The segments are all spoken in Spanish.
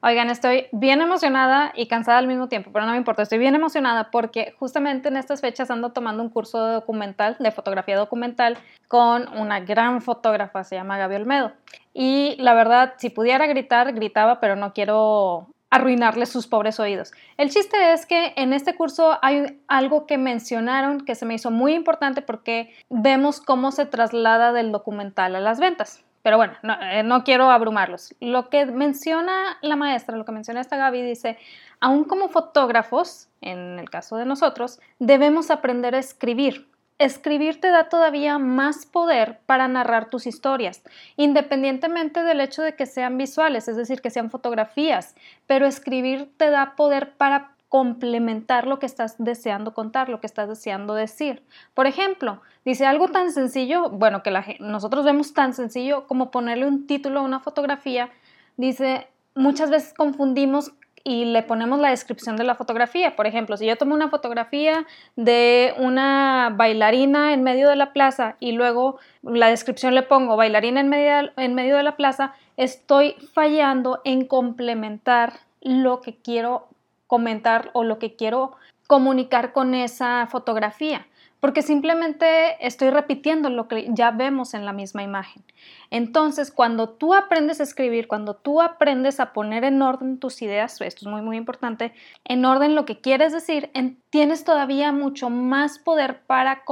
Oigan, estoy bien emocionada y cansada al mismo tiempo, pero no me importa, estoy bien emocionada porque justamente en estas fechas ando tomando un curso de documental, de fotografía documental, con una gran fotógrafa, se llama Gaby Olmedo. Y la verdad, si pudiera gritar, gritaba, pero no quiero arruinarle sus pobres oídos. El chiste es que en este curso hay algo que mencionaron que se me hizo muy importante porque vemos cómo se traslada del documental a las ventas. Pero bueno, eh, no, quiero abrumarlos. Lo que menciona la maestra, lo que menciona esta Gaby, dice, aún como fotógrafos, en el caso de nosotros, debemos aprender a escribir. Escribir te da todavía más poder para narrar tus historias, independientemente del hecho de que sean visuales, es decir, que sean fotografías, pero escribir te da poder para complementar lo que estás deseando contar, lo que estás deseando decir. Por ejemplo, dice algo tan sencillo, bueno, que nosotros vemos tan sencillo como ponerle un título a una fotografía, dice, muchas veces confundimos y le ponemos la descripción de la fotografía. Por ejemplo, si yo tomo una fotografía de una bailarina en medio de la plaza y luego la descripción le pongo bailarina en medio, en medio de la plaza, estoy fallando en complementar lo que quiero comentar o lo que quiero comunicar con esa fotografía, porque simplemente estoy repitiendo lo que ya vemos en la misma imagen. Entonces, cuando tú aprendes a escribir, cuando tú aprendes a poner en orden tus ideas, esto es muy, muy importante, en orden lo que quieres decir, tienes todavía mucho más poder para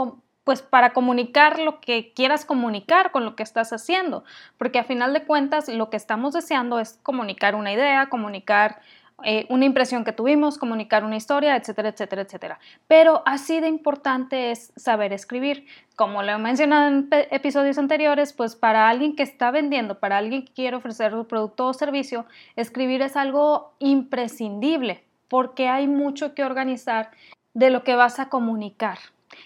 pues para comunicar lo que quieras comunicar con lo que estás haciendo, porque a final de cuentas lo que estamos deseando es comunicar una idea, comunicar eh, una impresión que tuvimos, comunicar una historia, etcétera, etcétera, etcétera. Pero así de importante es saber escribir. Como lo he mencionado en episodios anteriores, pues para alguien que está vendiendo, para alguien que quiere ofrecer un producto o servicio, escribir es algo imprescindible porque hay mucho que organizar de lo que vas a comunicar.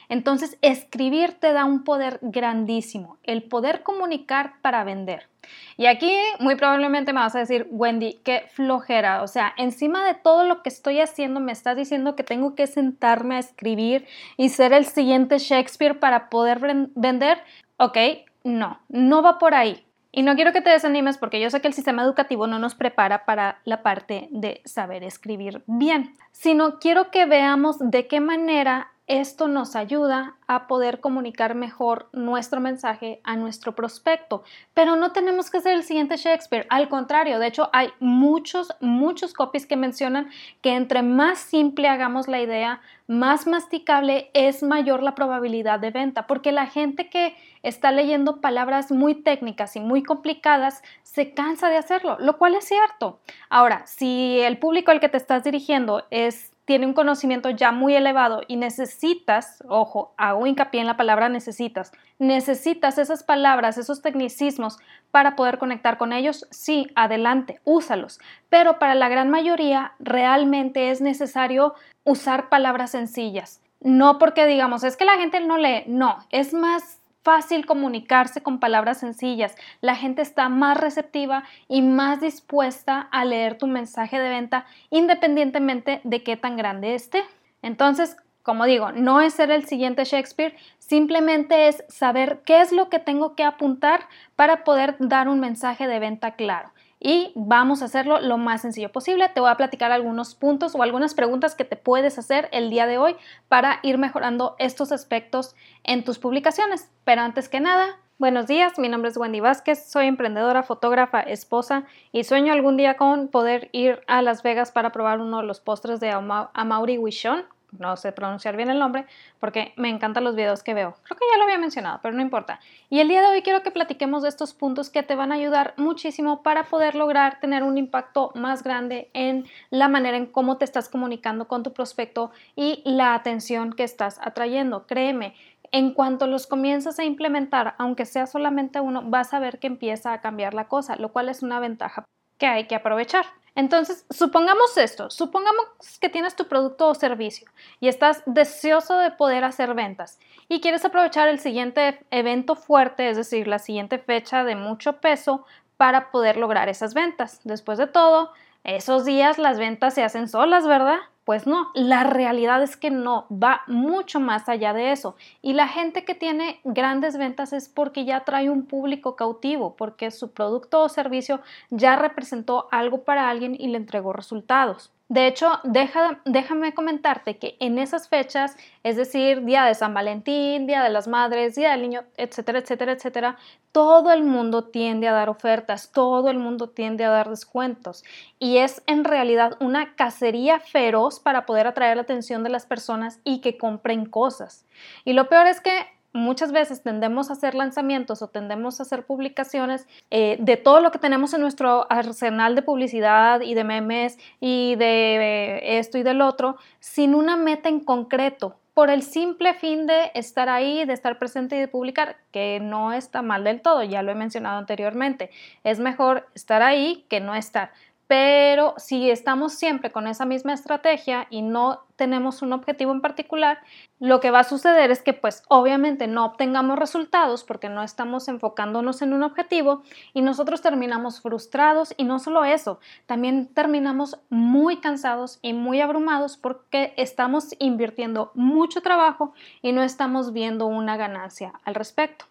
Entonces, escribir te da un poder grandísimo, el poder comunicar para vender. Y aquí muy probablemente me vas a decir, Wendy, qué flojera. O sea, encima de todo lo que estoy haciendo, me estás diciendo que tengo que sentarme a escribir y ser el siguiente Shakespeare para poder vender. Ok, no, no va por ahí. Y no quiero que te desanimes porque yo sé que el sistema educativo no nos prepara para la parte de saber escribir bien, sino quiero que veamos de qué manera esto nos ayuda a poder comunicar mejor nuestro mensaje a nuestro prospecto. Pero no tenemos que ser el siguiente Shakespeare. Al contrario, de hecho hay muchos, muchos copies que mencionan que entre más simple hagamos la idea, más masticable es mayor la probabilidad de venta. Porque la gente que está leyendo palabras muy técnicas y muy complicadas se cansa de hacerlo, lo cual es cierto. Ahora, si el público al que te estás dirigiendo es tiene un conocimiento ya muy elevado y necesitas, ojo, hago hincapié en la palabra necesitas, necesitas esas palabras, esos tecnicismos para poder conectar con ellos, sí, adelante, úsalos. Pero para la gran mayoría realmente es necesario usar palabras sencillas. No porque digamos, es que la gente no lee, no, es más fácil comunicarse con palabras sencillas. La gente está más receptiva y más dispuesta a leer tu mensaje de venta independientemente de qué tan grande esté. Entonces, como digo, no es ser el siguiente Shakespeare, simplemente es saber qué es lo que tengo que apuntar para poder dar un mensaje de venta claro y vamos a hacerlo lo más sencillo posible. Te voy a platicar algunos puntos o algunas preguntas que te puedes hacer el día de hoy para ir mejorando estos aspectos en tus publicaciones. Pero antes que nada, buenos días, mi nombre es Wendy Vázquez, soy emprendedora, fotógrafa, esposa y sueño algún día con poder ir a Las Vegas para probar uno de los postres de Amaury Wishon no sé pronunciar bien el nombre, porque me encantan los videos que veo. Creo que ya lo había mencionado, pero no importa. Y el día de hoy quiero que platiquemos de estos puntos que te van a ayudar muchísimo para poder lograr tener un impacto más grande en la manera en cómo te estás comunicando con tu prospecto y la atención que estás atrayendo. Créeme, en cuanto los comienzas a implementar, aunque sea solamente uno, vas a ver que empieza a cambiar la cosa, lo cual es una ventaja que hay que aprovechar. Entonces, supongamos esto, supongamos que tienes tu producto o servicio y estás deseoso de poder hacer ventas y quieres aprovechar el siguiente evento fuerte, es decir, la siguiente fecha de mucho peso para poder lograr esas ventas. Después de todo, esos días las ventas se hacen solas, ¿verdad? Pues no, la realidad es que no, va mucho más allá de eso. Y la gente que tiene grandes ventas es porque ya trae un público cautivo, porque su producto o servicio ya representó algo para alguien y le entregó resultados. De hecho, déjame comentarte que en esas fechas, es decir, día de San Valentín, día de las madres, día del niño, etcétera, etcétera, etcétera, todo el mundo tiende a dar ofertas, todo el mundo tiende a dar descuentos. Y es en realidad una cacería feroz para poder atraer la atención de las personas y que compren cosas. Y lo peor es que muchas veces tendemos a hacer lanzamientos o tendemos a hacer publicaciones eh, de todo lo que tenemos en nuestro arsenal de publicidad y de memes y de eh, esto y del otro sin una meta en concreto por el simple fin de estar ahí, de estar presente y de publicar, que no está mal del todo, ya lo he mencionado anteriormente. Es mejor estar ahí que no estar. Pero si estamos siempre con esa misma estrategia y no tenemos un objetivo en particular, lo que va a suceder es que pues obviamente no obtengamos resultados porque no estamos enfocándonos en un objetivo y nosotros terminamos frustrados y no solo eso, también terminamos muy cansados y muy abrumados porque estamos invirtiendo mucho trabajo y no estamos viendo una ganancia al respecto.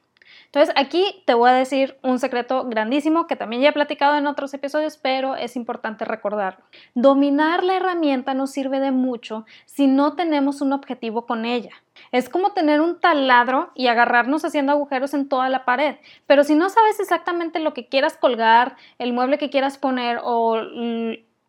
Entonces aquí te voy a decir un secreto grandísimo que también ya he platicado en otros episodios, pero es importante recordarlo. Dominar la herramienta no sirve de mucho si no tenemos un objetivo con ella. Es como tener un taladro y agarrarnos haciendo agujeros en toda la pared, pero si no sabes exactamente lo que quieras colgar, el mueble que quieras poner o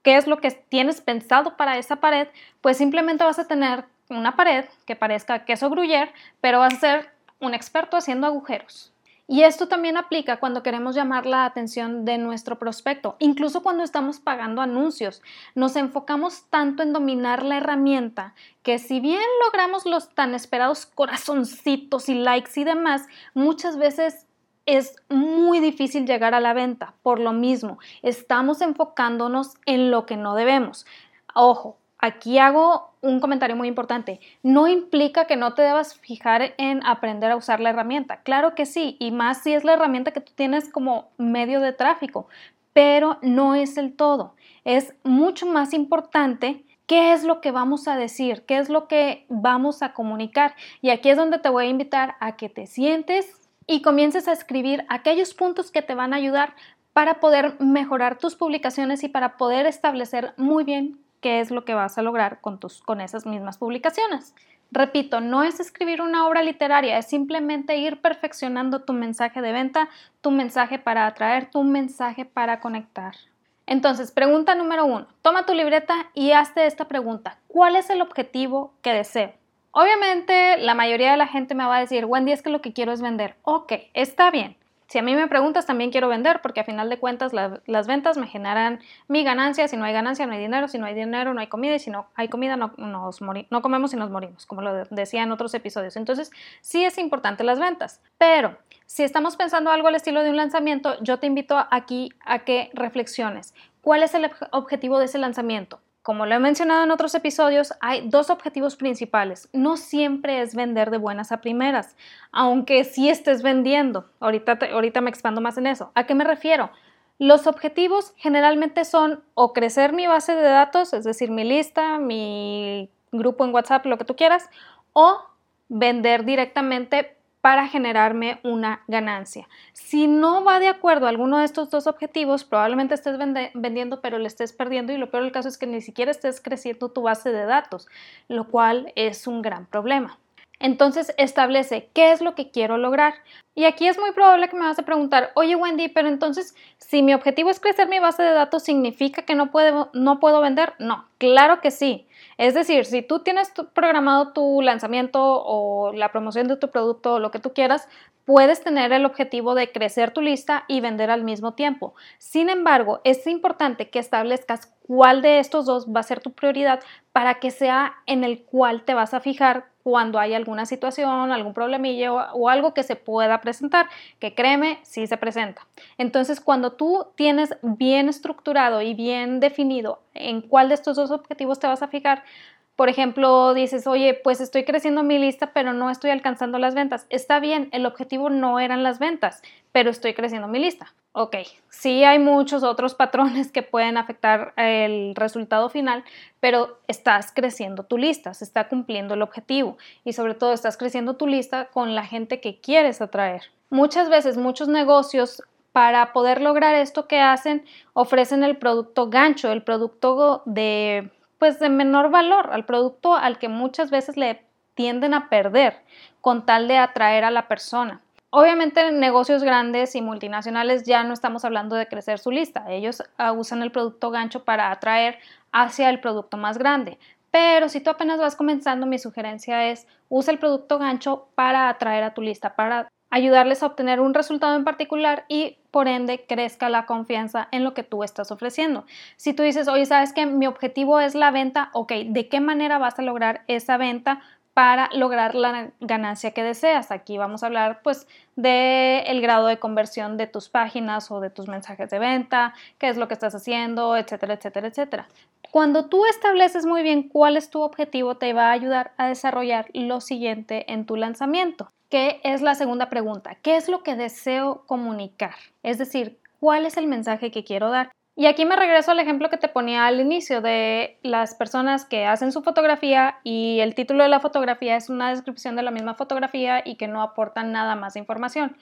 qué es lo que tienes pensado para esa pared, pues simplemente vas a tener una pared que parezca queso gruyere, pero vas a ser un experto haciendo agujeros. Y esto también aplica cuando queremos llamar la atención de nuestro prospecto, incluso cuando estamos pagando anuncios. Nos enfocamos tanto en dominar la herramienta que si bien logramos los tan esperados corazoncitos y likes y demás, muchas veces es muy difícil llegar a la venta. Por lo mismo, estamos enfocándonos en lo que no debemos. Ojo, Aquí hago un comentario muy importante. No implica que no te debas fijar en aprender a usar la herramienta. Claro que sí, y más si es la herramienta que tú tienes como medio de tráfico, pero no es el todo. Es mucho más importante qué es lo que vamos a decir, qué es lo que vamos a comunicar. Y aquí es donde te voy a invitar a que te sientes y comiences a escribir aquellos puntos que te van a ayudar para poder mejorar tus publicaciones y para poder establecer muy bien qué es lo que vas a lograr con, tus, con esas mismas publicaciones. Repito, no es escribir una obra literaria, es simplemente ir perfeccionando tu mensaje de venta, tu mensaje para atraer, tu mensaje para conectar. Entonces, pregunta número uno, toma tu libreta y hazte esta pregunta, ¿cuál es el objetivo que deseo? Obviamente, la mayoría de la gente me va a decir, Wendy, es que lo que quiero es vender. Ok, está bien. Si a mí me preguntas, también quiero vender, porque a final de cuentas las ventas me generan mi ganancia. Si no hay ganancia, no hay dinero. Si no hay dinero, no hay comida. Y si no hay comida, no, nos no comemos y nos morimos, como lo decía en otros episodios. Entonces, sí es importante las ventas. Pero si estamos pensando algo al estilo de un lanzamiento, yo te invito aquí a que reflexiones. ¿Cuál es el objetivo de ese lanzamiento? Como lo he mencionado en otros episodios, hay dos objetivos principales. No siempre es vender de buenas a primeras, aunque sí estés vendiendo. Ahorita, ahorita me expando más en eso. ¿A qué me refiero? Los objetivos generalmente son o crecer mi base de datos, es decir, mi lista, mi grupo en WhatsApp, lo que tú quieras, o vender directamente para generarme una ganancia. Si no va de acuerdo a alguno de estos dos objetivos, probablemente estés vendiendo pero le estés perdiendo y lo peor del caso es que ni siquiera estés creciendo tu base de datos, lo cual es un gran problema. Entonces establece qué es lo que quiero lograr. Y aquí es muy probable que me vas a preguntar, oye Wendy, pero entonces si mi objetivo es crecer mi base de datos, ¿significa que no puedo, no puedo vender? No, claro que sí. Es decir, si tú tienes programado tu lanzamiento o la promoción de tu producto o lo que tú quieras, puedes tener el objetivo de crecer tu lista y vender al mismo tiempo. Sin embargo, es importante que establezcas cuál de estos dos va a ser tu prioridad para que sea en el cual te vas a fijar cuando hay alguna situación, algún problemilla o, algo que se pueda presentar, que créeme, sí se presenta. Entonces, cuando tú tienes bien estructurado y bien definido en cuál de estos dos objetivos te vas a fijar, Por ejemplo, dices, oye, pues estoy creciendo mi lista, pero no estoy alcanzando las ventas. Está bien, el objetivo no eran las ventas, pero estoy creciendo mi lista. Ok, sí hay muchos otros patrones que pueden afectar el resultado final, pero estás creciendo tu lista, se está cumpliendo el objetivo y sobre todo estás creciendo tu lista con la gente que quieres atraer. Muchas veces muchos negocios para poder lograr esto que hacen ofrecen el producto gancho, el producto de pues de menor valor, al producto al que muchas veces le tienden a perder con tal de atraer a la persona. Obviamente en negocios grandes y multinacionales ya no estamos hablando de crecer su lista, ellos ah, usan el producto gancho para atraer hacia el producto más grande. Pero si tú apenas vas comenzando, mi sugerencia es usa el producto gancho para atraer a tu lista, para ayudarles a obtener un resultado en particular y por ende crezca la confianza en lo que tú estás ofreciendo. Si tú dices, oye, sabes que mi objetivo es la venta, ok, ¿de qué manera vas a lograr esa venta? para lograr la ganancia que deseas. Aquí vamos a hablar pues de el grado de conversión de tus páginas o de tus mensajes de venta, qué es lo que estás haciendo, etcétera, etcétera, etcétera. Cuando tú estableces muy bien cuál es tu objetivo, te va a ayudar a desarrollar lo siguiente en tu lanzamiento que es la segunda pregunta. ¿Qué es lo que deseo comunicar? Es decir, ¿cuál es el mensaje que quiero dar? Y aquí me regreso al ejemplo que te ponía al inicio de las personas que hacen su fotografía y el título de la fotografía es una descripción de la misma fotografía y que no aportan nada más de información.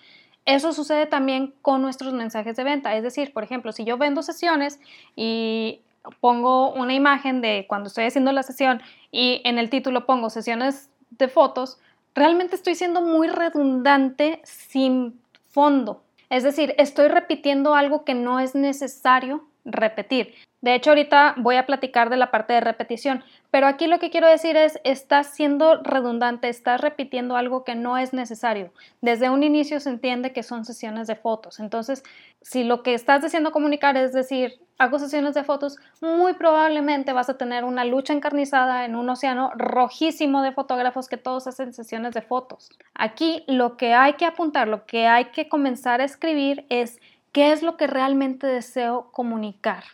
Eso sucede también con nuestros mensajes de venta. Es decir, por ejemplo, si yo vendo sesiones y pongo una imagen de cuando estoy haciendo la sesión y en el título pongo sesiones de fotos, realmente estoy siendo muy redundante sin fondo. Es decir, estoy repitiendo algo que no es necesario repetir. De hecho, ahorita voy a platicar de la parte de repetición, pero aquí lo que quiero decir es, estás siendo redundante, estás repitiendo algo que no es necesario. Desde un inicio se entiende que son sesiones de fotos. Entonces, si lo que estás diciendo comunicar es decir, hago sesiones de fotos, muy probablemente vas a tener una lucha encarnizada en un océano rojísimo de fotógrafos que todos hacen sesiones de fotos. Aquí lo que hay que apuntar, lo que hay que comenzar a escribir es qué es lo que realmente deseo comunicar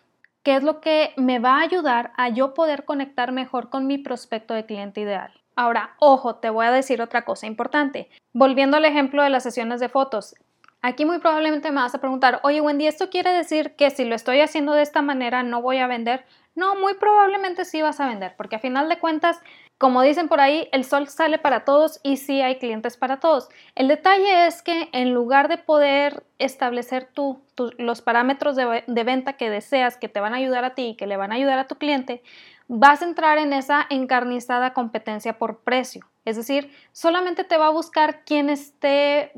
qué es lo que me va a ayudar a yo poder conectar mejor con mi prospecto de cliente ideal. Ahora, ojo, te voy a decir otra cosa importante. Volviendo al ejemplo de las sesiones de fotos, aquí muy probablemente me vas a preguntar, oye Wendy, ¿esto quiere decir que si lo estoy haciendo de esta manera no voy a vender? No, muy probablemente sí vas a vender, porque a final de cuentas como dicen por ahí, el sol sale para todos y sí hay clientes para todos. El detalle es que en lugar de poder establecer tú, los parámetros de, venta que deseas, que te van a ayudar a ti y que le van a ayudar a tu cliente, vas a entrar en esa encarnizada competencia por precio. Es decir, solamente te va a buscar quien esté,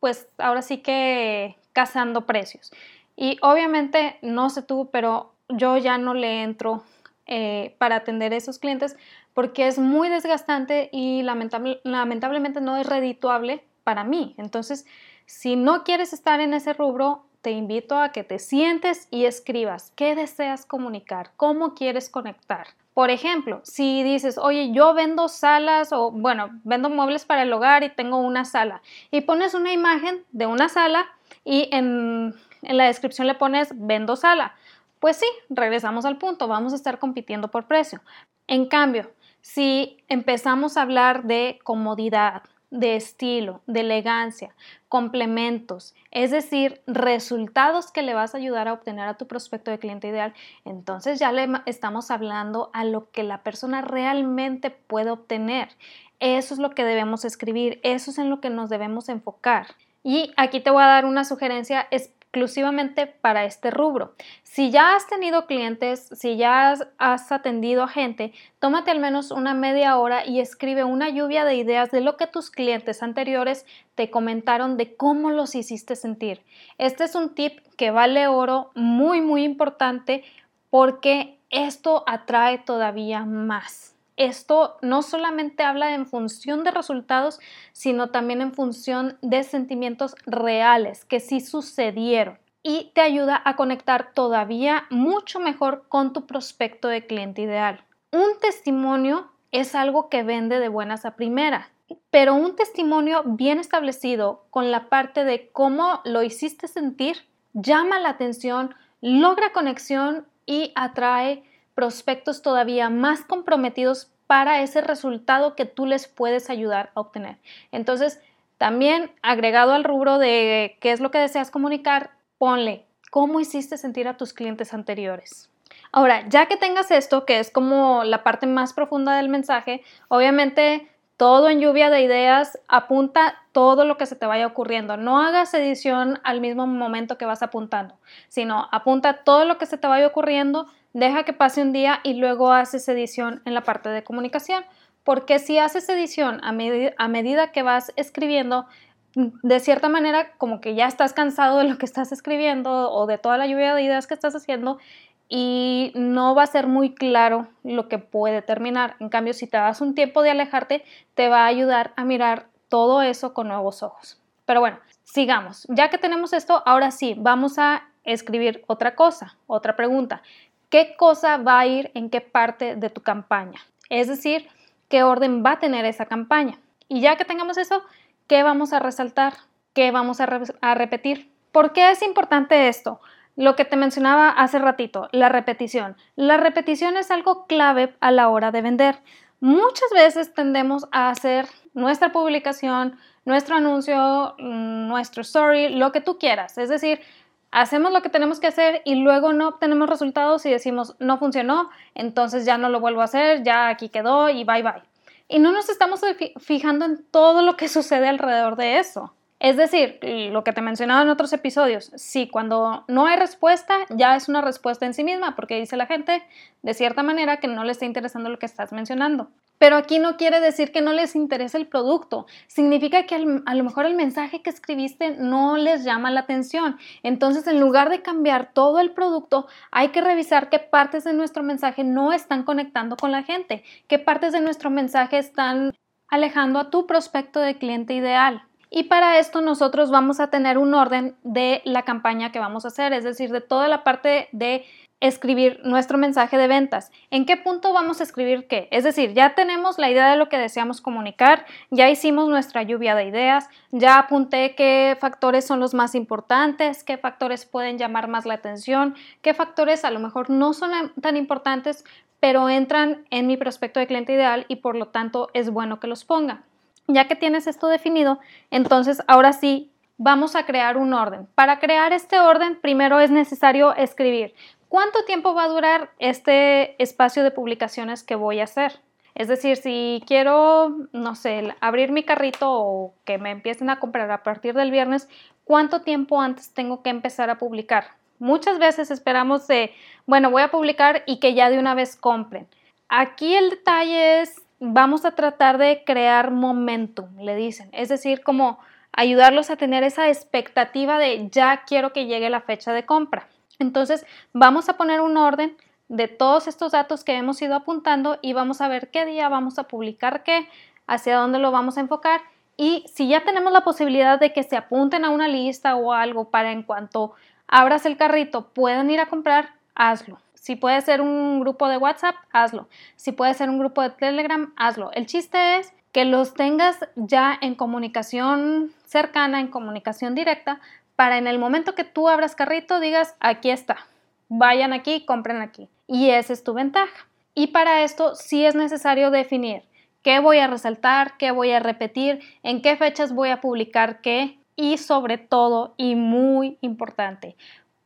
pues ahora sí que cazando precios. Y obviamente, no sé tú, pero yo ya no le entro eh, para atender a esos clientes porque es muy desgastante y lamentablemente no es redituable para mí. Entonces, si no quieres estar en ese rubro, te invito a que te sientes y escribas qué deseas comunicar, cómo quieres conectar. Por ejemplo, si dices, oye, yo vendo salas o, bueno, vendo muebles para el hogar y tengo una sala y pones una imagen de una sala y en, la descripción le pones vendo sala. Pues sí, regresamos al punto, vamos a estar compitiendo por precio. En cambio, si empezamos a hablar de comodidad, de estilo, de elegancia, complementos, es decir, resultados que le vas a ayudar a obtener a tu prospecto de cliente ideal, entonces ya le estamos hablando a lo que la persona realmente puede obtener. Eso es lo que debemos escribir, eso es en lo que nos debemos enfocar. Y aquí te voy a dar una sugerencia exclusivamente para este rubro. Si ya has tenido clientes, si ya has, atendido a gente, tómate al menos una media hora y escribe una lluvia de ideas de lo que tus clientes anteriores te comentaron de cómo los hiciste sentir. Este es un tip que vale oro, muy, muy importante porque esto atrae todavía más esto no solamente habla en función de resultados, sino también en función de sentimientos reales que sí sucedieron y te ayuda a conectar todavía mucho mejor con tu prospecto de cliente ideal. Un testimonio es algo que vende de buenas a primeras, pero un testimonio bien establecido con la parte de cómo lo hiciste sentir llama la atención, logra conexión y atrae prospectos todavía más comprometidos para ese resultado que tú les puedes ayudar a obtener. Entonces, también agregado al rubro de qué es lo que deseas comunicar, ponle cómo hiciste sentir a tus clientes anteriores. Ahora, ya que tengas esto, que es como la parte más profunda del mensaje, obviamente todo en lluvia de ideas, apunta todo lo que se te vaya ocurriendo. No hagas edición al mismo momento que vas apuntando, sino apunta todo lo que se te vaya ocurriendo, deja que pase un día y luego haces edición en la parte de comunicación. Porque si haces edición a, a medida que vas escribiendo, de cierta manera como que ya estás cansado de lo que estás escribiendo o de toda la lluvia de ideas que estás haciendo y no va a ser muy claro lo que puede terminar. En cambio, si te das un tiempo de alejarte, te va a ayudar a mirar todo eso con nuevos ojos. Pero bueno, sigamos. Ya que tenemos esto, ahora sí, vamos a escribir otra cosa, otra pregunta. ¿Qué cosa va a ir en qué parte de tu campaña? Es decir, ¿qué orden va a tener esa campaña? Y ya que tengamos eso, ¿qué vamos a resaltar? ¿Qué vamos a, repetir? ¿Por qué es importante esto? Lo que te mencionaba hace ratito, la repetición. La repetición es algo clave a la hora de vender. Muchas veces tendemos a hacer nuestra publicación, nuestro anuncio, nuestro story, lo que tú quieras. Es decir, hacemos lo que tenemos que hacer y luego no obtenemos resultados y decimos no funcionó, entonces ya no lo vuelvo a hacer, ya aquí quedó y bye bye. Y no nos estamos fijando en todo lo que sucede alrededor de eso. Es decir, lo que te mencionaba en otros episodios, sí, cuando no hay respuesta, ya es una respuesta en sí misma, porque dice la gente de cierta manera que no le está interesando lo que estás mencionando. Pero aquí no quiere decir que no les interese el producto, significa que a lo mejor el mensaje que escribiste no les llama la atención. Entonces, en lugar de cambiar todo el producto, hay que revisar qué partes de nuestro mensaje no están conectando con la gente, qué partes de nuestro mensaje están alejando a tu prospecto de cliente ideal. Y para esto nosotros vamos a tener un orden de la campaña que vamos a hacer, es decir, de toda la parte de escribir nuestro mensaje de ventas. ¿En qué punto vamos a escribir qué? Es decir, ya tenemos la idea de lo que deseamos comunicar, ya hicimos nuestra lluvia de ideas, ya apunté qué factores son los más importantes, qué factores pueden llamar más la atención, qué factores a lo mejor no son tan importantes, pero entran en mi prospecto de cliente ideal y por lo tanto es bueno que los ponga. Ya que tienes esto definido, entonces ahora sí vamos a crear un orden. Para crear este orden, primero es necesario escribir cuánto tiempo va a durar este espacio de publicaciones que voy a hacer. Es decir, si quiero, no sé, abrir mi carrito o que me empiecen a comprar a partir del viernes, ¿cuánto tiempo antes tengo que empezar a publicar? Muchas veces esperamos de, bueno, voy a publicar y que ya de una vez compren. Aquí el detalle es vamos a tratar de crear momentum, le dicen. Es decir, como ayudarlos a tener esa expectativa de ya quiero que llegue la fecha de compra. Entonces, vamos a poner un orden de todos estos datos que hemos ido apuntando y vamos a ver qué día vamos a publicar qué, hacia dónde lo vamos a enfocar y si ya tenemos la posibilidad de que se apunten a una lista o algo para en cuanto abras el carrito puedan ir a comprar, hazlo. Si puede ser un grupo de WhatsApp, hazlo. Si puede ser un grupo de Telegram, hazlo. El chiste es que los tengas ya en comunicación cercana, en comunicación directa, para en el momento que tú abras carrito digas, aquí está, vayan aquí, compren aquí. Y esa es tu ventaja. Y para esto sí es necesario definir qué voy a resaltar, qué voy a repetir, en qué fechas voy a publicar qué y sobre todo, y muy importante,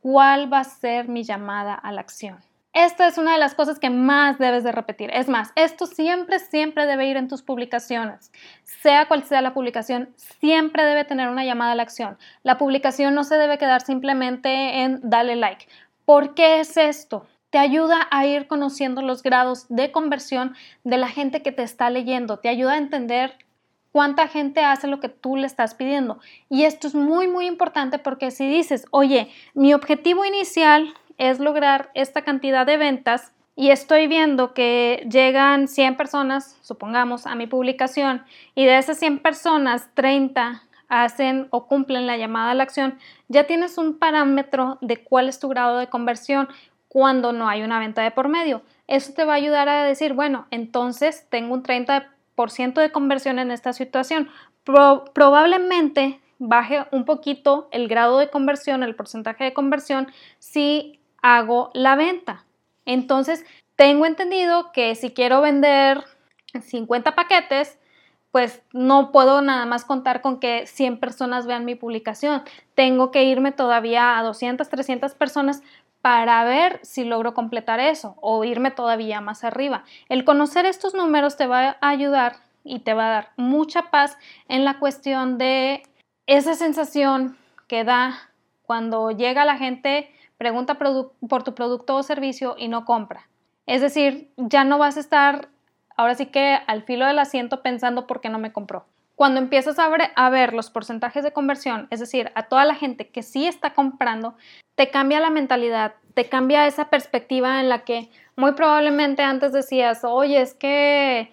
cuál va a ser mi llamada a la acción. Esta es una de las cosas que más debes de repetir. Es más, esto siempre, siempre debe ir en tus publicaciones. Sea cual sea la publicación, siempre debe tener una llamada a la acción. La publicación no se debe quedar simplemente en dale like. ¿Por qué es esto? Te ayuda a ir conociendo los grados de conversión de la gente que te está leyendo. Te ayuda a entender cuánta gente hace lo que tú le estás pidiendo. Y esto es muy, muy importante porque si dices, oye, mi objetivo inicial es lograr esta cantidad de ventas y estoy viendo que llegan 100 personas, supongamos, a mi publicación y de esas 100 personas, 30 hacen o cumplen la llamada a la acción, ya tienes un parámetro de cuál es tu grado de conversión cuando no hay una venta de por medio. Eso te va a ayudar a decir, bueno, entonces tengo un 30% de conversión en esta situación. probablemente baje un poquito el grado de conversión, el porcentaje de conversión, si hago la venta. Entonces, tengo entendido que si quiero vender 50 paquetes, pues no puedo nada más contar con que 100 personas vean mi publicación. Tengo que irme todavía a 200, 300 personas para ver si logro completar eso o irme todavía más arriba. El conocer estos números te va a ayudar y te va a dar mucha paz en la cuestión de esa sensación que da cuando llega la gente, pregunta por tu producto o servicio y no compra. Es decir, ya no vas a estar ahora sí que al filo del asiento pensando por qué no me compró. Cuando empiezas a ver, a ver, los porcentajes de conversión, es decir, a toda la gente que sí está comprando, te cambia la mentalidad, te cambia esa perspectiva en la que muy probablemente antes decías, oye, es que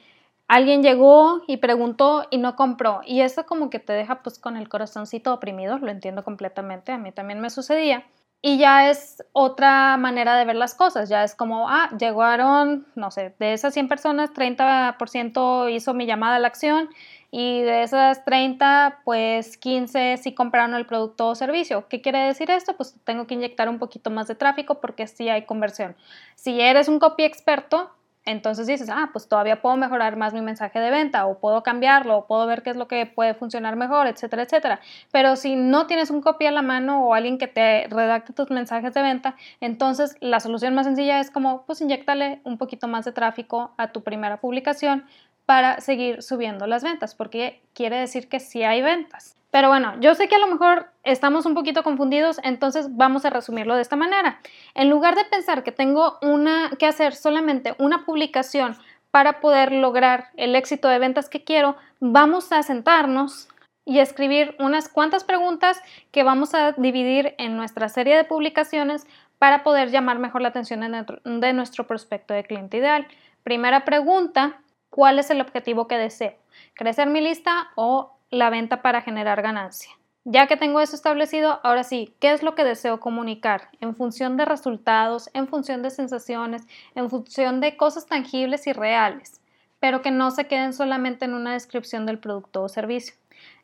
alguien llegó y preguntó y no compró. Y eso como que te deja pues con el corazoncito oprimido, lo entiendo completamente, a mí también me sucedía. Y ya es otra manera de ver las cosas, ya es como, ah, llegaron, no sé, de esas 100 personas, 30% hizo mi llamada a la acción y de esas 30, pues 15 sí compraron el producto o servicio. ¿Qué quiere decir esto? Pues tengo que inyectar un poquito más de tráfico porque sí hay conversión. Si eres un copy experto, entonces dices, ah, pues todavía puedo mejorar más mi mensaje de venta o puedo cambiarlo o puedo ver qué es lo que puede funcionar mejor, etcétera, etcétera. Pero si no tienes un copy a la mano o alguien que te redacte tus mensajes de venta, entonces la solución más sencilla es como, pues inyectale un poquito más de tráfico a tu primera publicación para seguir subiendo las ventas, porque quiere decir que sí hay ventas. Pero bueno, yo sé que a lo mejor estamos un poquito confundidos, entonces vamos a resumirlo de esta manera. En lugar de pensar que tengo una, que hacer solamente una publicación para poder lograr el éxito de ventas que quiero, vamos a sentarnos y escribir unas cuantas preguntas que vamos a dividir en nuestra serie de publicaciones para poder llamar mejor la atención de nuestro prospecto de cliente ideal. Primera pregunta, ¿cuál es el objetivo que deseo? ¿Crecer mi lista o la venta para generar ganancia. Ya que tengo eso establecido, ahora sí, ¿qué es lo que deseo comunicar? En función de resultados, en función de sensaciones, en función de cosas tangibles y reales, pero que no se queden solamente en una descripción del producto o servicio.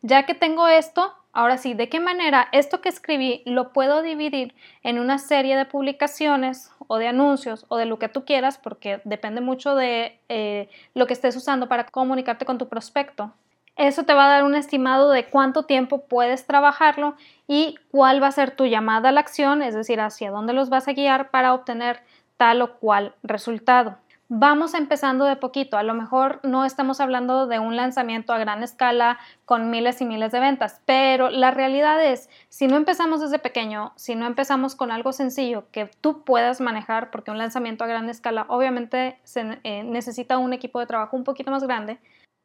Ya que tengo esto, ahora sí, ¿de qué manera esto que escribí lo puedo dividir en una serie de publicaciones o de anuncios o de lo que tú quieras, porque depende mucho de eh, lo que estés usando para comunicarte con tu prospecto? Eso te va a dar un estimado de cuánto tiempo puedes trabajarlo y cuál va a ser tu llamada a la acción, es decir, hacia dónde los vas a guiar para obtener tal o cual resultado. Vamos empezando de poquito, a lo mejor no estamos hablando de un lanzamiento a gran escala con miles y miles de ventas, pero la realidad es, si no empezamos desde pequeño, si no empezamos con algo sencillo que tú puedas manejar, porque un lanzamiento a gran escala obviamente se eh, necesita un equipo de trabajo un poquito más grande,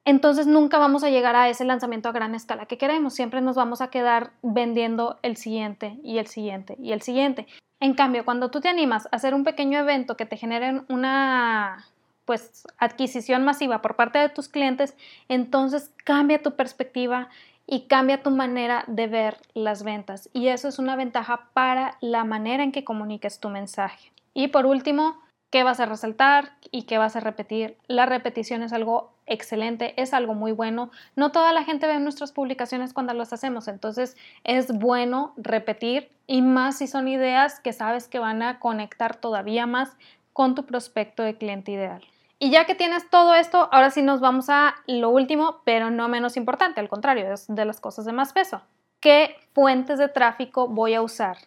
entonces nunca vamos a llegar a ese lanzamiento a gran escala que queremos. Siempre nos vamos a quedar vendiendo el siguiente y el siguiente y el siguiente. En cambio, cuando tú te animas a hacer un pequeño evento que te genere una pues adquisición masiva por parte de tus clientes, entonces cambia tu perspectiva y cambia tu manera de ver las ventas. Y eso es una ventaja para la manera en que comuniques tu mensaje. Y por último, qué vas a resaltar y qué vas a repetir. La repetición es algo excelente, es algo muy bueno. No toda la gente ve nuestras publicaciones cuando las hacemos, entonces es bueno repetir y más si son ideas que sabes que van a conectar todavía más con tu prospecto de cliente ideal. Y ya que tienes todo esto, ahora sí nos vamos a lo último, pero no menos importante, al contrario, es de las cosas de más peso. ¿Qué fuentes de tráfico voy a usar?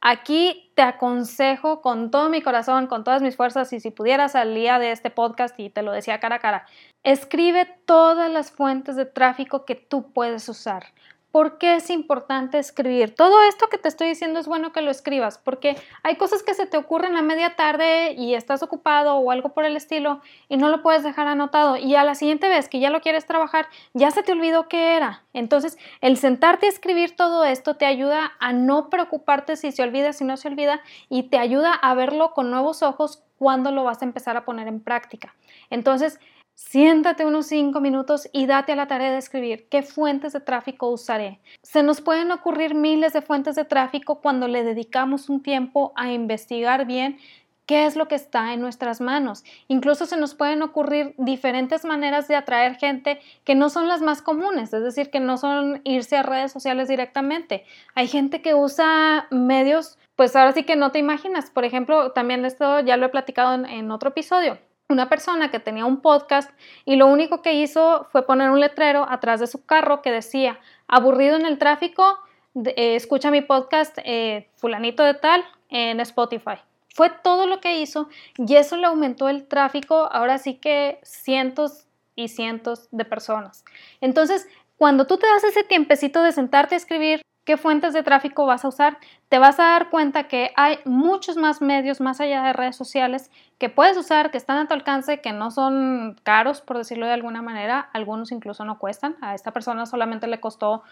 Aquí te aconsejo con todo mi corazón, con todas mis fuerzas, y si pudieras al día de este podcast y te lo decía cara a cara, escribe todas las fuentes de tráfico que tú puedes usar. ¿Por qué es importante escribir? Todo esto que te estoy diciendo es bueno que lo escribas, porque hay cosas que se te ocurren a media tarde y estás ocupado o algo por el estilo y no lo puedes dejar anotado y a la siguiente vez que ya lo quieres trabajar ya se te olvidó qué era. Entonces, el sentarte a escribir todo esto te ayuda a no preocuparte si se olvida, si no se olvida y te ayuda a verlo con nuevos ojos cuando lo vas a empezar a poner en práctica. Entonces, Siéntate unos cinco minutos y date a la tarea de escribir qué fuentes de tráfico usaré. Se nos pueden ocurrir miles de fuentes de tráfico cuando le dedicamos un tiempo a investigar bien qué es lo que está en nuestras manos. Incluso se nos pueden ocurrir diferentes maneras de atraer gente que no son las más comunes, es decir, que no son irse a redes sociales directamente. Hay gente que usa medios, pues ahora sí que no te imaginas. Por ejemplo, también esto ya lo he platicado en, en otro episodio una persona que tenía un podcast y lo único que hizo fue poner un letrero atrás de su carro que decía, aburrido en el tráfico, eh, escucha mi podcast eh, fulanito de tal en Spotify. Fue todo lo que hizo y eso le aumentó el tráfico, ahora sí que cientos y cientos de personas. Entonces, cuando tú te das ese tiempecito de sentarte a escribir, qué fuentes de tráfico vas a usar, te vas a dar cuenta que hay muchos más medios más allá de redes sociales que puedes usar, que están a tu alcance, que no son caros, por decirlo de alguna manera, algunos incluso no cuestan. A esta persona solamente le costó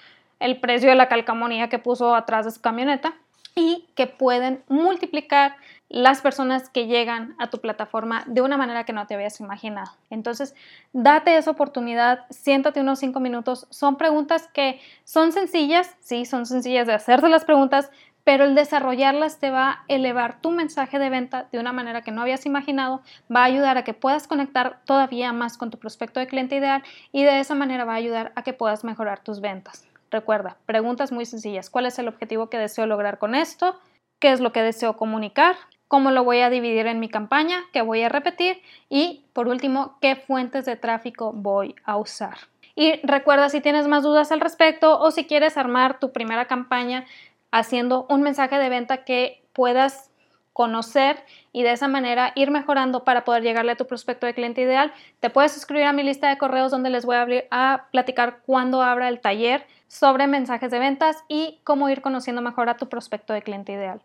el precio de la calcamonía que puso atrás de su camioneta y que pueden multiplicar las personas que llegan a tu plataforma de una manera que no te habías imaginado. Entonces, date esa oportunidad, siéntate unos cinco minutos. Son preguntas que son sencillas, sí, son sencillas de hacerse las preguntas, pero el desarrollarlas te va a elevar tu mensaje de venta de una manera que no habías imaginado, va a ayudar a que puedas conectar todavía más con tu prospecto de cliente ideal y de esa manera va a ayudar a que puedas mejorar tus ventas. Recuerda, preguntas muy sencillas. ¿Cuál es el objetivo que deseo lograr con esto? ¿Qué es lo que deseo comunicar? ¿Cómo lo voy a dividir en mi campaña? ¿Qué voy a repetir? Y por último, ¿qué fuentes de tráfico voy a usar? Y recuerda si tienes más dudas al respecto o si quieres armar tu primera campaña haciendo un mensaje de venta que puedas conocer y de esa manera ir mejorando para poder llegarle a tu prospecto de cliente ideal, te puedes suscribir a mi lista de correos donde les voy a, platicar cuándo abra el taller sobre mensajes de ventas y cómo ir conociendo mejor a tu prospecto de cliente ideal.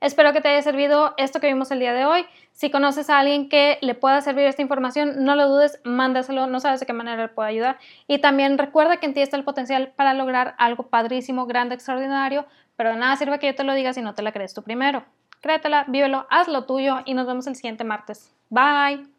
Espero que te haya servido esto que vimos el día de hoy. Si conoces a alguien que le pueda servir esta información, no lo dudes, mándaselo, no sabes de qué manera le puede ayudar. Y también recuerda que en ti está el potencial para lograr algo padrísimo, grande, extraordinario, pero de nada sirve que yo te lo diga si no te la crees tú primero. Créetela, vívelo, haz lo tuyo y nos vemos el siguiente martes. Bye.